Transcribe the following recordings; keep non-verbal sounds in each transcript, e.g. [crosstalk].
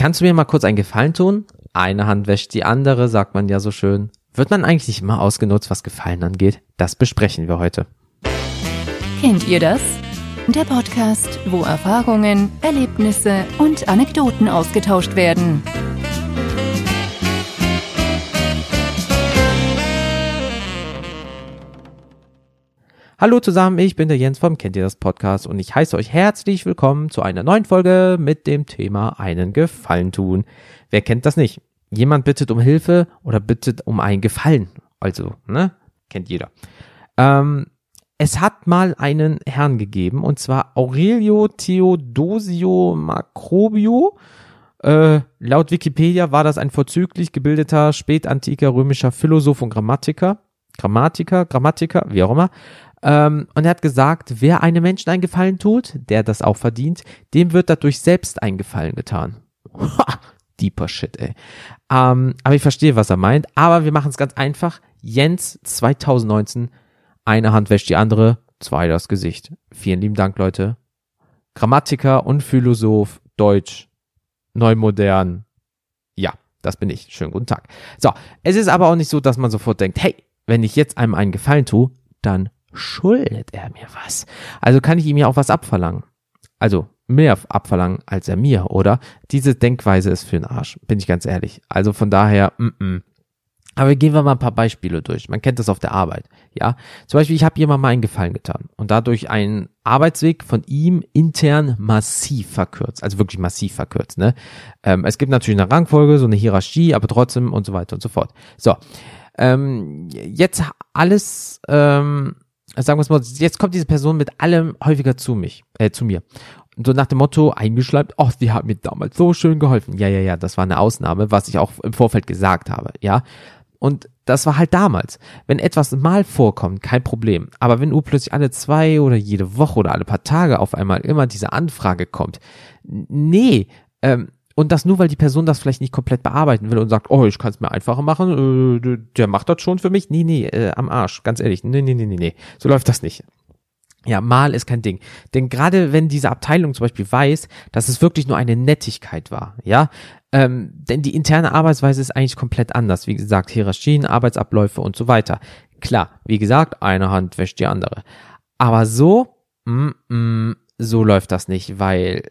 Kannst du mir mal kurz einen Gefallen tun? Eine Hand wäscht die andere, sagt man ja so schön. Wird man eigentlich nicht immer ausgenutzt, was Gefallen angeht? Das besprechen wir heute. Kennt ihr das? Der Podcast, wo Erfahrungen, Erlebnisse und Anekdoten ausgetauscht werden. Hallo zusammen, ich bin der Jens vom Kennt ihr das Podcast und ich heiße euch herzlich willkommen zu einer neuen Folge mit dem Thema einen Gefallen tun. Wer kennt das nicht? Jemand bittet um Hilfe oder bittet um einen Gefallen. Also, ne? Kennt jeder. Ähm, es hat mal einen Herrn gegeben und zwar Aurelio Theodosio Macrobio. Äh, laut Wikipedia war das ein vorzüglich gebildeter spätantiker römischer Philosoph und Grammatiker. Grammatiker, Grammatiker, wie auch immer. Ähm, und er hat gesagt, wer einem Menschen einen Gefallen tut, der das auch verdient, dem wird dadurch selbst ein Gefallen getan. Ha, deeper Shit, ey. Ähm, aber ich verstehe, was er meint. Aber wir machen es ganz einfach. Jens 2019, eine Hand wäscht die andere, zwei das Gesicht. Vielen lieben Dank, Leute. Grammatiker und Philosoph, Deutsch, neumodern. Ja, das bin ich. Schönen guten Tag. So, es ist aber auch nicht so, dass man sofort denkt, hey, wenn ich jetzt einem einen Gefallen tue, dann schuldet er mir was. Also kann ich ihm ja auch was abverlangen. Also mehr abverlangen als er mir, oder? Diese Denkweise ist für den Arsch, bin ich ganz ehrlich. Also von daher, mm -mm. Aber gehen wir mal ein paar Beispiele durch. Man kennt das auf der Arbeit. Ja, zum Beispiel, ich habe jemandem mal einen Gefallen getan und dadurch einen Arbeitsweg von ihm intern massiv verkürzt. Also wirklich massiv verkürzt. Ne? Ähm, es gibt natürlich eine Rangfolge, so eine Hierarchie, aber trotzdem und so weiter und so fort. So, ähm, jetzt alles ähm, sagen wir es mal, jetzt kommt diese Person mit allem häufiger zu mich, äh, zu mir. Und so nach dem Motto eingeschleimt, ach, die hat mir damals so schön geholfen. Ja, ja, ja, das war eine Ausnahme, was ich auch im Vorfeld gesagt habe, ja. Und das war halt damals. Wenn etwas mal vorkommt, kein Problem. Aber wenn plötzlich alle zwei oder jede Woche oder alle paar Tage auf einmal immer diese Anfrage kommt, nee, ähm, und das nur, weil die Person das vielleicht nicht komplett bearbeiten will und sagt, oh, ich kann es mir einfacher machen, äh, der macht das schon für mich. Nee, nee, äh, am Arsch, ganz ehrlich. Nee, nee, nee, nee, nee. So läuft das nicht. Ja, mal ist kein Ding. Denn gerade wenn diese Abteilung zum Beispiel weiß, dass es wirklich nur eine Nettigkeit war, ja, ähm, denn die interne Arbeitsweise ist eigentlich komplett anders. Wie gesagt, Hierarchien, Arbeitsabläufe und so weiter. Klar, wie gesagt, eine Hand wäscht die andere. Aber so, mm, mm, so läuft das nicht, weil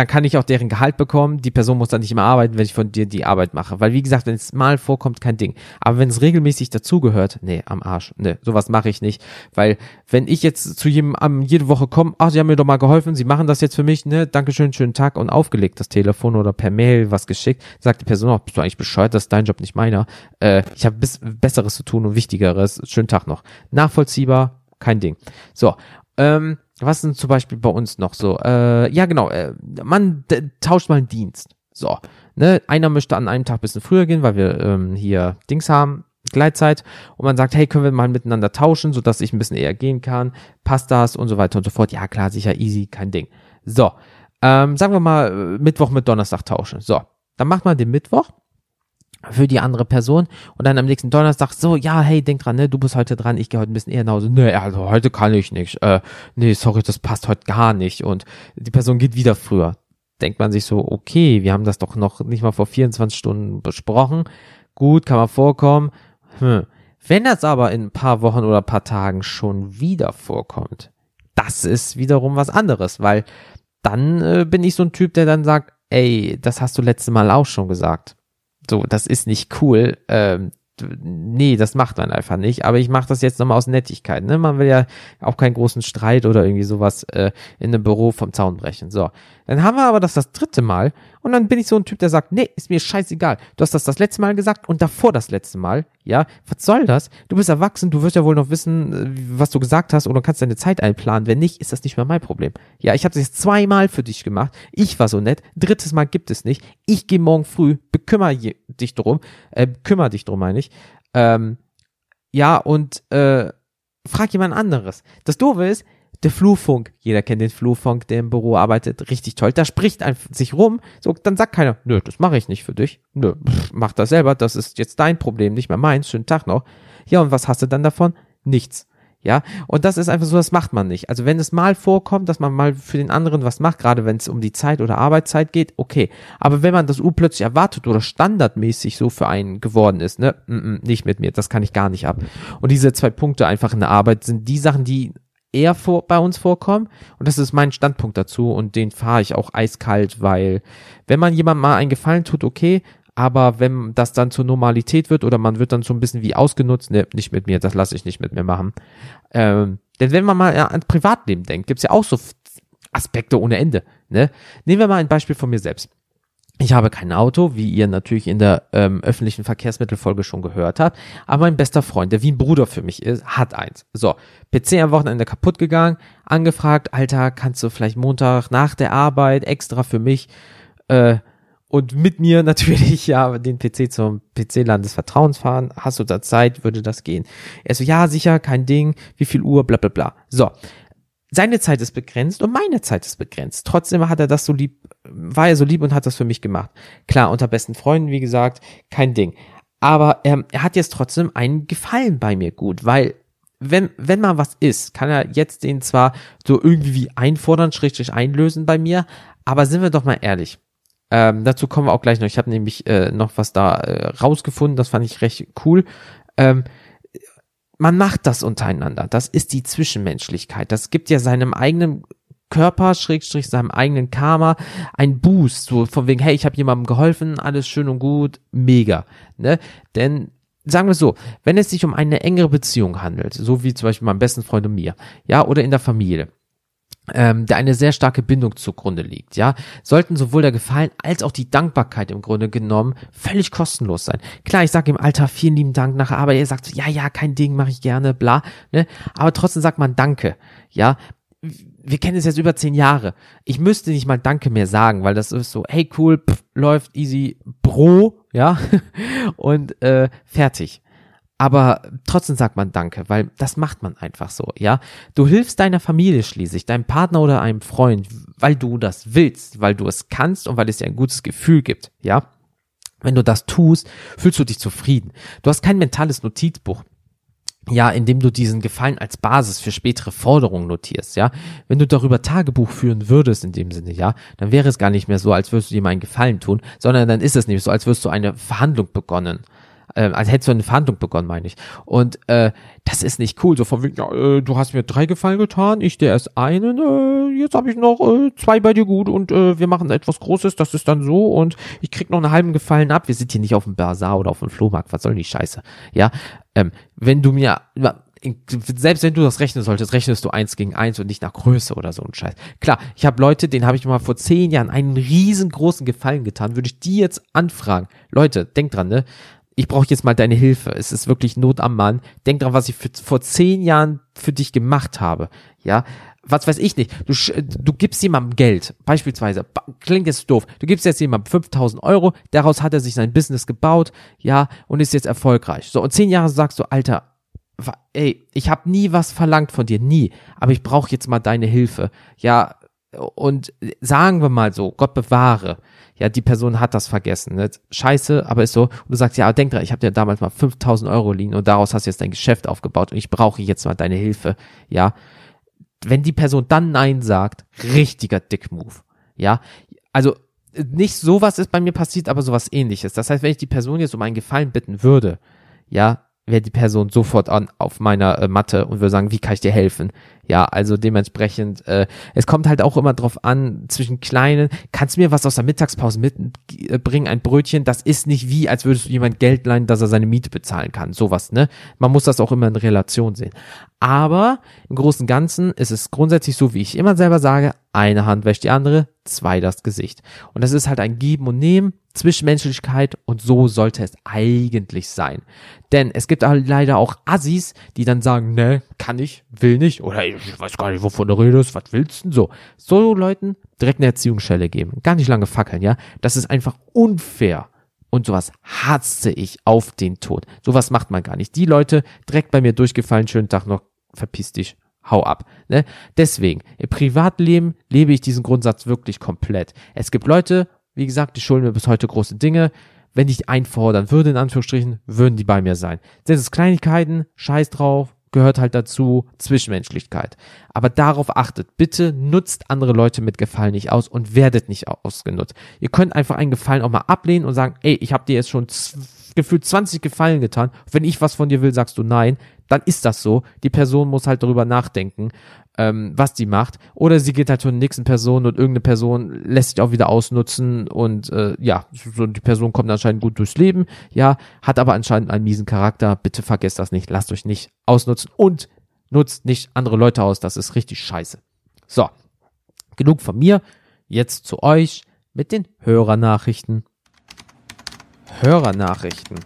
dann kann ich auch deren Gehalt bekommen. Die Person muss dann nicht mehr arbeiten, wenn ich von dir die Arbeit mache. Weil wie gesagt, wenn es mal vorkommt, kein Ding. Aber wenn es regelmäßig dazugehört, nee, am Arsch. Nee, sowas mache ich nicht. Weil wenn ich jetzt zu jedem jede Woche komme, ach, sie haben mir doch mal geholfen, sie machen das jetzt für mich, ne, Dankeschön, schönen Tag und aufgelegt das Telefon oder per Mail was geschickt, sagt die Person auch, bist du eigentlich bescheuert, das ist dein Job, nicht meiner. Äh, ich habe Besseres zu tun und Wichtigeres. Schönen Tag noch. Nachvollziehbar, kein Ding. So, ähm, was sind zum Beispiel bei uns noch so? Äh, ja, genau, äh, man tauscht mal einen Dienst. So, ne, einer möchte an einem Tag ein bisschen früher gehen, weil wir ähm, hier Dings haben, Gleitzeit und man sagt, hey, können wir mal miteinander tauschen, sodass ich ein bisschen eher gehen kann, passt das und so weiter und so fort. Ja, klar, sicher, easy, kein Ding. So, ähm, sagen wir mal äh, Mittwoch mit Donnerstag tauschen. So, dann macht man den Mittwoch für die andere Person und dann am nächsten Donnerstag so, ja, hey, denk dran, ne, du bist heute dran, ich gehe heute ein bisschen eher nach Hause. Nee, also heute kann ich nicht. Äh, nee, sorry, das passt heute gar nicht. Und die Person geht wieder früher. Denkt man sich so, okay, wir haben das doch noch nicht mal vor 24 Stunden besprochen. Gut, kann mal vorkommen. Hm. Wenn das aber in ein paar Wochen oder paar Tagen schon wieder vorkommt, das ist wiederum was anderes, weil dann äh, bin ich so ein Typ, der dann sagt, ey, das hast du letzte Mal auch schon gesagt so, das ist nicht cool. Ähm, nee, das macht man einfach nicht. Aber ich mache das jetzt nochmal aus Nettigkeit. Ne? Man will ja auch keinen großen Streit oder irgendwie sowas äh, in einem Büro vom Zaun brechen. So, dann haben wir aber das das dritte Mal und dann bin ich so ein Typ, der sagt, nee, ist mir scheißegal. Du hast das das letzte Mal gesagt und davor das letzte Mal. Ja, was soll das? Du bist erwachsen, du wirst ja wohl noch wissen, äh, was du gesagt hast oder kannst deine Zeit einplanen. Wenn nicht, ist das nicht mehr mein Problem. Ja, ich habe das jetzt zweimal für dich gemacht. Ich war so nett. Drittes Mal gibt es nicht. Ich gehe morgen früh, bekümmer dich drum, äh, kümmere dich drum, meine ich. Ähm, ja, und äh, frag jemand anderes. Das Doofe ist, der Flurfunk, jeder kennt den Flurfunk, der im Büro arbeitet, richtig toll. Da spricht einfach sich rum, so, dann sagt keiner, nö, das mache ich nicht für dich. Nö, pff, mach das selber, das ist jetzt dein Problem, nicht mehr meins, schönen Tag noch. Ja, und was hast du dann davon? Nichts. Ja, und das ist einfach so, das macht man nicht. Also wenn es mal vorkommt, dass man mal für den anderen was macht, gerade wenn es um die Zeit oder Arbeitszeit geht, okay. Aber wenn man das urplötzlich erwartet oder standardmäßig so für einen geworden ist, ne, mm, mm, nicht mit mir, das kann ich gar nicht ab. Und diese zwei Punkte einfach in der Arbeit sind die Sachen, die eher vor, bei uns vorkommen. Und das ist mein Standpunkt dazu und den fahre ich auch eiskalt, weil wenn man jemandem mal einen Gefallen tut, okay, aber wenn das dann zur Normalität wird oder man wird dann so ein bisschen wie ausgenutzt, ne, nicht mit mir, das lasse ich nicht mit mir machen. Ähm, denn wenn man mal ans Privatleben denkt, gibt's ja auch so Aspekte ohne Ende. Ne? Nehmen wir mal ein Beispiel von mir selbst. Ich habe kein Auto, wie ihr natürlich in der ähm, öffentlichen Verkehrsmittelfolge schon gehört habt, aber mein bester Freund, der wie ein Bruder für mich ist, hat eins. So, PC am Wochenende kaputt gegangen, angefragt, Alter, kannst du vielleicht Montag nach der Arbeit extra für mich äh, und mit mir [laughs] natürlich ja den PC zum PC-Land des Vertrauens fahren. Hast du da Zeit? Würde das gehen? Er so, ja, sicher, kein Ding. Wie viel Uhr? Bla bla bla. So. Seine Zeit ist begrenzt und meine Zeit ist begrenzt. Trotzdem hat er das so lieb, war er so lieb und hat das für mich gemacht. Klar, unter besten Freunden, wie gesagt, kein Ding. Aber ähm, er hat jetzt trotzdem einen Gefallen bei mir gut, weil wenn, wenn mal was ist, kann er jetzt den zwar so irgendwie wie einfordern, schrägstrich einlösen bei mir, aber sind wir doch mal ehrlich ähm, dazu kommen wir auch gleich noch. Ich habe nämlich äh, noch was da äh, rausgefunden, das fand ich recht cool. Ähm, man macht das untereinander. Das ist die Zwischenmenschlichkeit. Das gibt ja seinem eigenen Körper, Schrägstrich, seinem eigenen Karma, ein Boost, so von wegen, hey, ich habe jemandem geholfen, alles schön und gut, mega. Ne? Denn sagen wir so, wenn es sich um eine engere Beziehung handelt, so wie zum Beispiel meinem besten Freund und mir, ja, oder in der Familie, ähm, der eine sehr starke Bindung zugrunde liegt, ja, sollten sowohl der Gefallen als auch die Dankbarkeit im Grunde genommen völlig kostenlos sein. Klar, ich sage im Alter vielen lieben Dank nachher, aber er sagt ja, ja, kein Ding, mache ich gerne, bla, ne, aber trotzdem sagt man Danke, ja, wir kennen es jetzt über zehn Jahre. Ich müsste nicht mal Danke mehr sagen, weil das ist so, hey cool, pff, läuft easy, Bro, ja, [laughs] und äh, fertig aber trotzdem sagt man Danke, weil das macht man einfach so, ja. Du hilfst deiner Familie schließlich, deinem Partner oder einem Freund, weil du das willst, weil du es kannst und weil es dir ein gutes Gefühl gibt, ja. Wenn du das tust, fühlst du dich zufrieden. Du hast kein mentales Notizbuch. Ja, indem du diesen Gefallen als Basis für spätere Forderungen notierst, ja. Wenn du darüber Tagebuch führen würdest, in dem Sinne, ja, dann wäre es gar nicht mehr so, als würdest du mal einen Gefallen tun, sondern dann ist es nämlich so, als würdest du eine Verhandlung begonnen äh, als hättest du eine Verhandlung begonnen, meine ich. Und äh, das ist nicht cool. So von wegen, ja, äh, du hast mir drei Gefallen getan, ich dir erst einen, äh, jetzt habe ich noch äh, zwei bei dir gut und äh, wir machen etwas Großes, das ist dann so und ich krieg noch einen halben Gefallen ab. Wir sind hier nicht auf dem Bazar oder auf dem Flohmarkt, was soll die Scheiße? Ja, ähm, wenn du mir selbst wenn du das rechnen solltest, rechnest du eins gegen eins und nicht nach Größe oder so ein Scheiß. Klar, ich habe Leute, denen habe ich mal vor zehn Jahren einen riesengroßen Gefallen getan. Würde ich die jetzt anfragen, Leute, denk dran, ne? ich brauche jetzt mal deine Hilfe. Es ist wirklich Not am Mann. Denk dran, was ich für, vor zehn Jahren für dich gemacht habe. Ja, was weiß ich nicht. Du, du gibst jemandem Geld. Beispielsweise, klingt jetzt doof. Du gibst jetzt jemandem 5000 Euro. Daraus hat er sich sein Business gebaut. Ja, und ist jetzt erfolgreich. So, und zehn Jahre sagst du, Alter, ey, ich habe nie was verlangt von dir. Nie. Aber ich brauche jetzt mal deine Hilfe. Ja, und sagen wir mal so, Gott bewahre ja, die Person hat das vergessen. Ne? Scheiße, aber ist so. Und du sagst, ja, denk dran, ich habe dir damals mal 5000 Euro liehen und daraus hast du jetzt dein Geschäft aufgebaut und ich brauche jetzt mal deine Hilfe. Ja, wenn die Person dann Nein sagt, richtiger Dick-Move. Ja, also nicht sowas ist bei mir passiert, aber sowas ähnliches. Das heißt, wenn ich die Person jetzt um einen Gefallen bitten würde, ja, wäre die Person sofort an auf meiner äh, Matte und würde sagen, wie kann ich dir helfen? Ja, also dementsprechend, äh, es kommt halt auch immer drauf an, zwischen kleinen, kannst du mir was aus der Mittagspause mitbringen, ein Brötchen, das ist nicht wie, als würdest du jemand Geld leihen, dass er seine Miete bezahlen kann, sowas, ne? Man muss das auch immer in Relation sehen. Aber im Großen und Ganzen ist es grundsätzlich so, wie ich immer selber sage, eine Hand wäscht die andere, zwei das Gesicht. Und das ist halt ein Geben und Nehmen, Zwischenmenschlichkeit und so sollte es eigentlich sein. Denn es gibt halt leider auch Assis, die dann sagen, ne, kann ich, will nicht oder ich weiß gar nicht, wovon du redest, was willst du denn so? So Leuten direkt eine Erziehungsstelle geben, gar nicht lange fackeln, ja? Das ist einfach unfair. Und sowas hasse ich auf den Tod. Sowas macht man gar nicht. Die Leute direkt bei mir durchgefallen, schönen Tag noch, verpiss dich, hau ab. Ne? Deswegen, im Privatleben lebe ich diesen Grundsatz wirklich komplett. Es gibt Leute, wie gesagt, die schulden mir bis heute große Dinge. Wenn ich einfordern würde, in Anführungsstrichen, würden die bei mir sein. Sind es Kleinigkeiten, scheiß drauf, gehört halt dazu Zwischenmenschlichkeit. Aber darauf achtet, bitte nutzt andere Leute mit Gefallen nicht aus und werdet nicht ausgenutzt. Ihr könnt einfach einen Gefallen auch mal ablehnen und sagen, ey, ich habe dir jetzt schon gefühlt 20 Gefallen getan. Wenn ich was von dir will, sagst du nein. Dann ist das so. Die Person muss halt darüber nachdenken, ähm, was die macht. Oder sie geht halt zur nächsten Person und irgendeine Person lässt sich auch wieder ausnutzen und äh, ja, so die Person kommt anscheinend gut durchs Leben, ja, hat aber anscheinend einen miesen Charakter. Bitte vergesst das nicht. Lasst euch nicht ausnutzen und nutzt nicht andere Leute aus. Das ist richtig scheiße. So, genug von mir. Jetzt zu euch mit den Hörernachrichten. Hörernachrichten.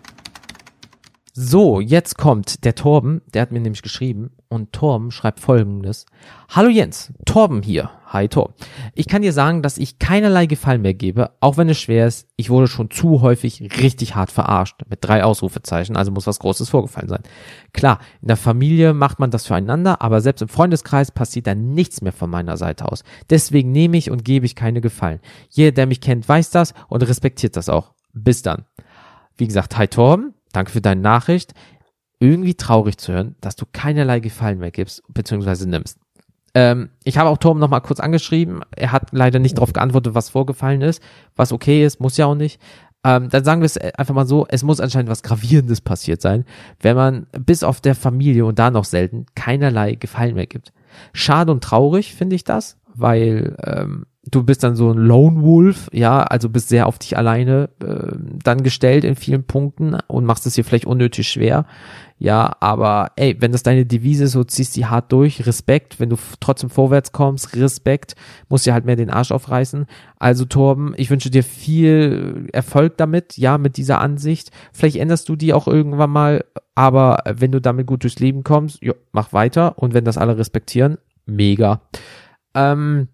So, jetzt kommt der Torben, der hat mir nämlich geschrieben und Torben schreibt folgendes. Hallo Jens, Torben hier. Hi Torben. Ich kann dir sagen, dass ich keinerlei Gefallen mehr gebe, auch wenn es schwer ist. Ich wurde schon zu häufig richtig hart verarscht. Mit drei Ausrufezeichen, also muss was Großes vorgefallen sein. Klar, in der Familie macht man das füreinander, aber selbst im Freundeskreis passiert da nichts mehr von meiner Seite aus. Deswegen nehme ich und gebe ich keine Gefallen. Jeder, der mich kennt, weiß das und respektiert das auch. Bis dann. Wie gesagt, hi Torben, danke für deine Nachricht. Irgendwie traurig zu hören, dass du keinerlei Gefallen mehr gibst, beziehungsweise nimmst. Ähm, ich habe auch Torben nochmal kurz angeschrieben. Er hat leider nicht darauf geantwortet, was vorgefallen ist, was okay ist, muss ja auch nicht. Ähm, dann sagen wir es einfach mal so, es muss anscheinend was Gravierendes passiert sein, wenn man bis auf der Familie und da noch selten keinerlei Gefallen mehr gibt. Schade und traurig finde ich das, weil ähm, du bist dann so ein Lone Wolf, ja, also bist sehr auf dich alleine äh, dann gestellt in vielen Punkten und machst es dir vielleicht unnötig schwer. Ja, aber ey, wenn das deine Devise ist, so ziehst die hart durch, Respekt, wenn du trotzdem vorwärts kommst, Respekt, musst dir halt mehr den Arsch aufreißen. Also Torben, ich wünsche dir viel Erfolg damit, ja, mit dieser Ansicht. Vielleicht änderst du die auch irgendwann mal, aber wenn du damit gut durchs Leben kommst, jo, mach weiter und wenn das alle respektieren, mega. Ähm,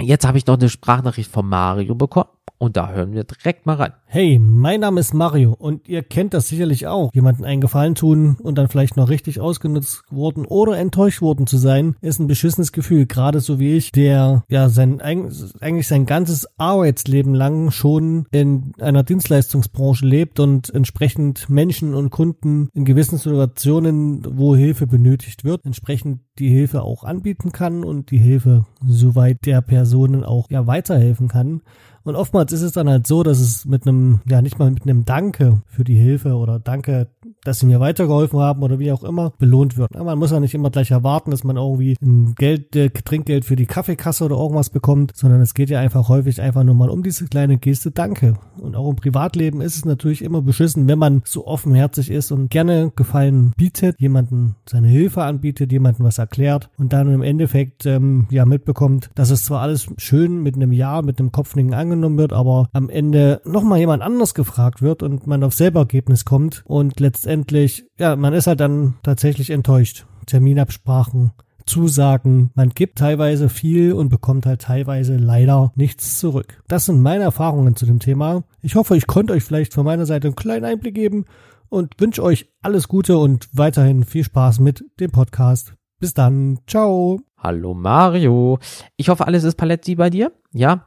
Jetzt habe ich noch eine Sprachnachricht von Mario bekommen und da hören wir direkt mal rein. Hey, mein Name ist Mario und ihr kennt das sicherlich auch. Jemanden einen Gefallen tun und dann vielleicht noch richtig ausgenutzt worden oder enttäuscht worden zu sein, ist ein beschissenes Gefühl. Gerade so wie ich, der ja sein eigentlich sein ganzes Arbeitsleben lang schon in einer Dienstleistungsbranche lebt und entsprechend Menschen und Kunden in gewissen Situationen, wo Hilfe benötigt wird, entsprechend die Hilfe auch anbieten kann und die Hilfe soweit der Personen auch ja weiterhelfen kann. Und oftmals ist es dann halt so, dass es mit einem, ja nicht mal mit einem Danke für die Hilfe oder Danke, dass sie mir weitergeholfen haben oder wie auch immer belohnt wird. man muss ja nicht immer gleich erwarten, dass man irgendwie ein Geld, äh, Trinkgeld für die Kaffeekasse oder irgendwas bekommt, sondern es geht ja einfach häufig einfach nur mal um diese kleine Geste Danke. Und auch im Privatleben ist es natürlich immer beschissen, wenn man so offenherzig ist und gerne Gefallen bietet, jemanden seine Hilfe anbietet, jemanden was erklärt und dann im Endeffekt ähm, ja mitbekommt, dass es zwar alles schön mit einem Ja, mit einem Kopfnicken angenommen wird, aber am Ende nochmal jemand anders gefragt wird und man auf selber Ergebnis kommt und letztendlich, ja, man ist halt dann tatsächlich enttäuscht. Terminabsprachen, Zusagen. Man gibt teilweise viel und bekommt halt teilweise leider nichts zurück. Das sind meine Erfahrungen zu dem Thema. Ich hoffe, ich konnte euch vielleicht von meiner Seite einen kleinen Einblick geben und wünsche euch alles Gute und weiterhin viel Spaß mit dem Podcast. Bis dann. Ciao. Hallo Mario. Ich hoffe, alles ist Paletti bei dir. Ja,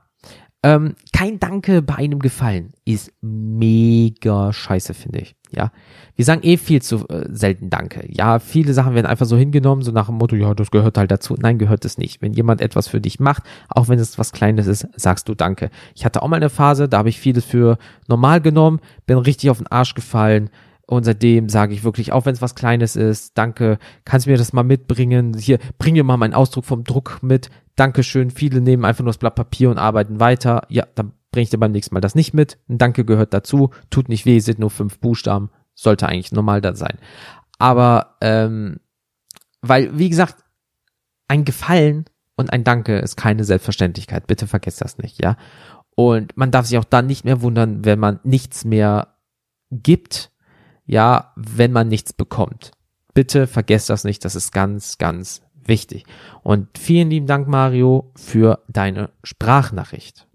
ähm, kein Danke bei einem Gefallen ist mega scheiße, finde ich. Ja, wir sagen eh viel zu äh, selten Danke. Ja, viele Sachen werden einfach so hingenommen, so nach dem Motto, ja, das gehört halt dazu. Nein, gehört es nicht. Wenn jemand etwas für dich macht, auch wenn es was Kleines ist, sagst du Danke. Ich hatte auch mal eine Phase, da habe ich vieles für normal genommen, bin richtig auf den Arsch gefallen, und seitdem sage ich wirklich, auch wenn es was Kleines ist, danke, kannst du mir das mal mitbringen? Hier, bring mir mal meinen Ausdruck vom Druck mit. Dankeschön. Viele nehmen einfach nur das Blatt Papier und arbeiten weiter. Ja, dann bringe ich dir beim nächsten Mal das nicht mit. Ein Danke gehört dazu. Tut nicht weh, sind nur fünf Buchstaben. Sollte eigentlich normal da sein. Aber, ähm, weil, wie gesagt, ein Gefallen und ein Danke ist keine Selbstverständlichkeit. Bitte vergesst das nicht, ja. Und man darf sich auch dann nicht mehr wundern, wenn man nichts mehr gibt, ja, wenn man nichts bekommt. Bitte vergesst das nicht, das ist ganz, ganz wichtig. Und vielen lieben Dank, Mario, für deine Sprachnachricht.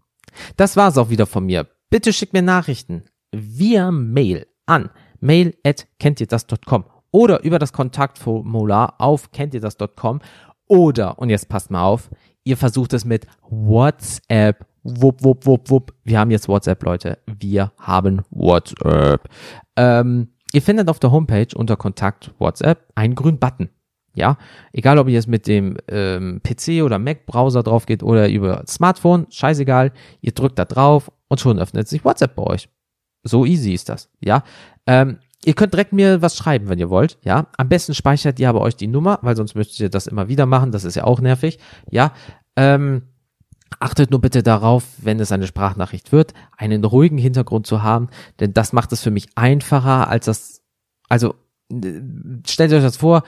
Das war's auch wieder von mir. Bitte schickt mir Nachrichten via Mail an mail at kennt ihr das.com oder über das Kontaktformular auf kennt ihr das.com oder, und jetzt passt mal auf, ihr versucht es mit WhatsApp. Wupp, wupp, wupp, wupp. Wir haben jetzt WhatsApp, Leute. Wir haben WhatsApp. Ähm, Ihr findet auf der Homepage unter Kontakt WhatsApp einen grünen Button. Ja, egal ob ihr jetzt mit dem ähm, PC oder Mac-Browser drauf geht oder über Smartphone, scheißegal, ihr drückt da drauf und schon öffnet sich WhatsApp bei euch. So easy ist das, ja. Ähm, ihr könnt direkt mir was schreiben, wenn ihr wollt, ja. Am besten speichert ihr aber euch die Nummer, weil sonst müsst ihr das immer wieder machen, das ist ja auch nervig, ja. Ähm, Achtet nur bitte darauf, wenn es eine Sprachnachricht wird, einen ruhigen Hintergrund zu haben, denn das macht es für mich einfacher als das, also stellt euch das vor,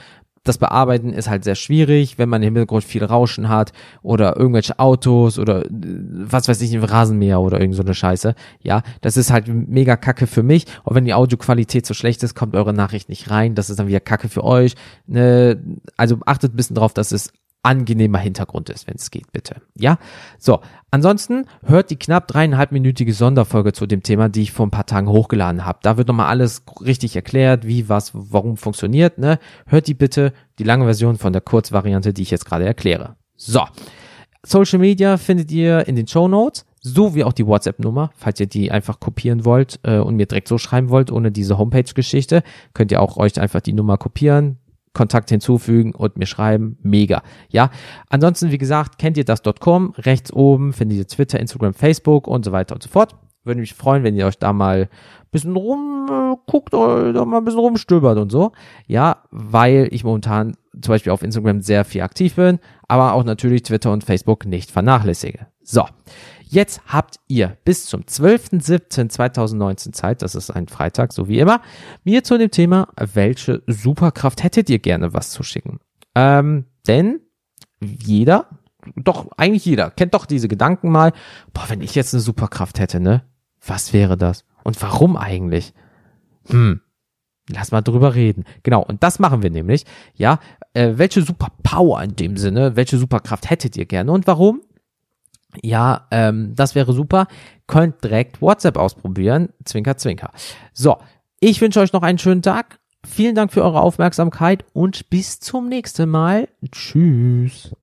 das Bearbeiten ist halt sehr schwierig, wenn man im Hintergrund viel Rauschen hat oder irgendwelche Autos oder was weiß ich, ein Rasenmäher oder irgend so Scheiße. Ja, das ist halt mega kacke für mich. Und wenn die Audioqualität so schlecht ist, kommt eure Nachricht nicht rein. Das ist dann wieder kacke für euch. Ne? Also achtet ein bisschen drauf, dass es angenehmer Hintergrund ist, wenn es geht, bitte. Ja, so. Ansonsten hört die knapp dreieinhalbminütige Sonderfolge zu dem Thema, die ich vor ein paar Tagen hochgeladen habe. Da wird nochmal alles richtig erklärt, wie, was, warum funktioniert. Ne? Hört die bitte, die lange Version von der Kurzvariante, die ich jetzt gerade erkläre. So. Social Media findet ihr in den Show Notes, so wie auch die WhatsApp-Nummer, falls ihr die einfach kopieren wollt äh, und mir direkt so schreiben wollt, ohne diese Homepage-Geschichte, könnt ihr auch euch einfach die Nummer kopieren, Kontakt hinzufügen und mir schreiben. Mega. Ja. Ansonsten, wie gesagt, kennt ihr das.com. Rechts oben findet ihr Twitter, Instagram, Facebook und so weiter und so fort. Würde mich freuen, wenn ihr euch da mal ein bisschen rumguckt äh, oder mal ein bisschen rumstöbert und so. Ja, weil ich momentan zum Beispiel auf Instagram sehr viel aktiv bin, aber auch natürlich Twitter und Facebook nicht vernachlässige. So. Jetzt habt ihr bis zum 12.07.2019 Zeit, das ist ein Freitag, so wie immer, mir zu dem Thema, welche Superkraft hättet ihr gerne was zu schicken? Ähm, denn jeder, doch eigentlich jeder, kennt doch diese Gedanken mal, boah, wenn ich jetzt eine Superkraft hätte, ne? Was wäre das? Und warum eigentlich? Hm, Lass mal drüber reden. Genau, und das machen wir nämlich. Ja, äh, welche Superpower in dem Sinne, welche Superkraft hättet ihr gerne und warum? Ja, ähm, das wäre super. Könnt direkt WhatsApp ausprobieren. Zwinker, zwinker. So, ich wünsche euch noch einen schönen Tag. Vielen Dank für eure Aufmerksamkeit und bis zum nächsten Mal. Tschüss.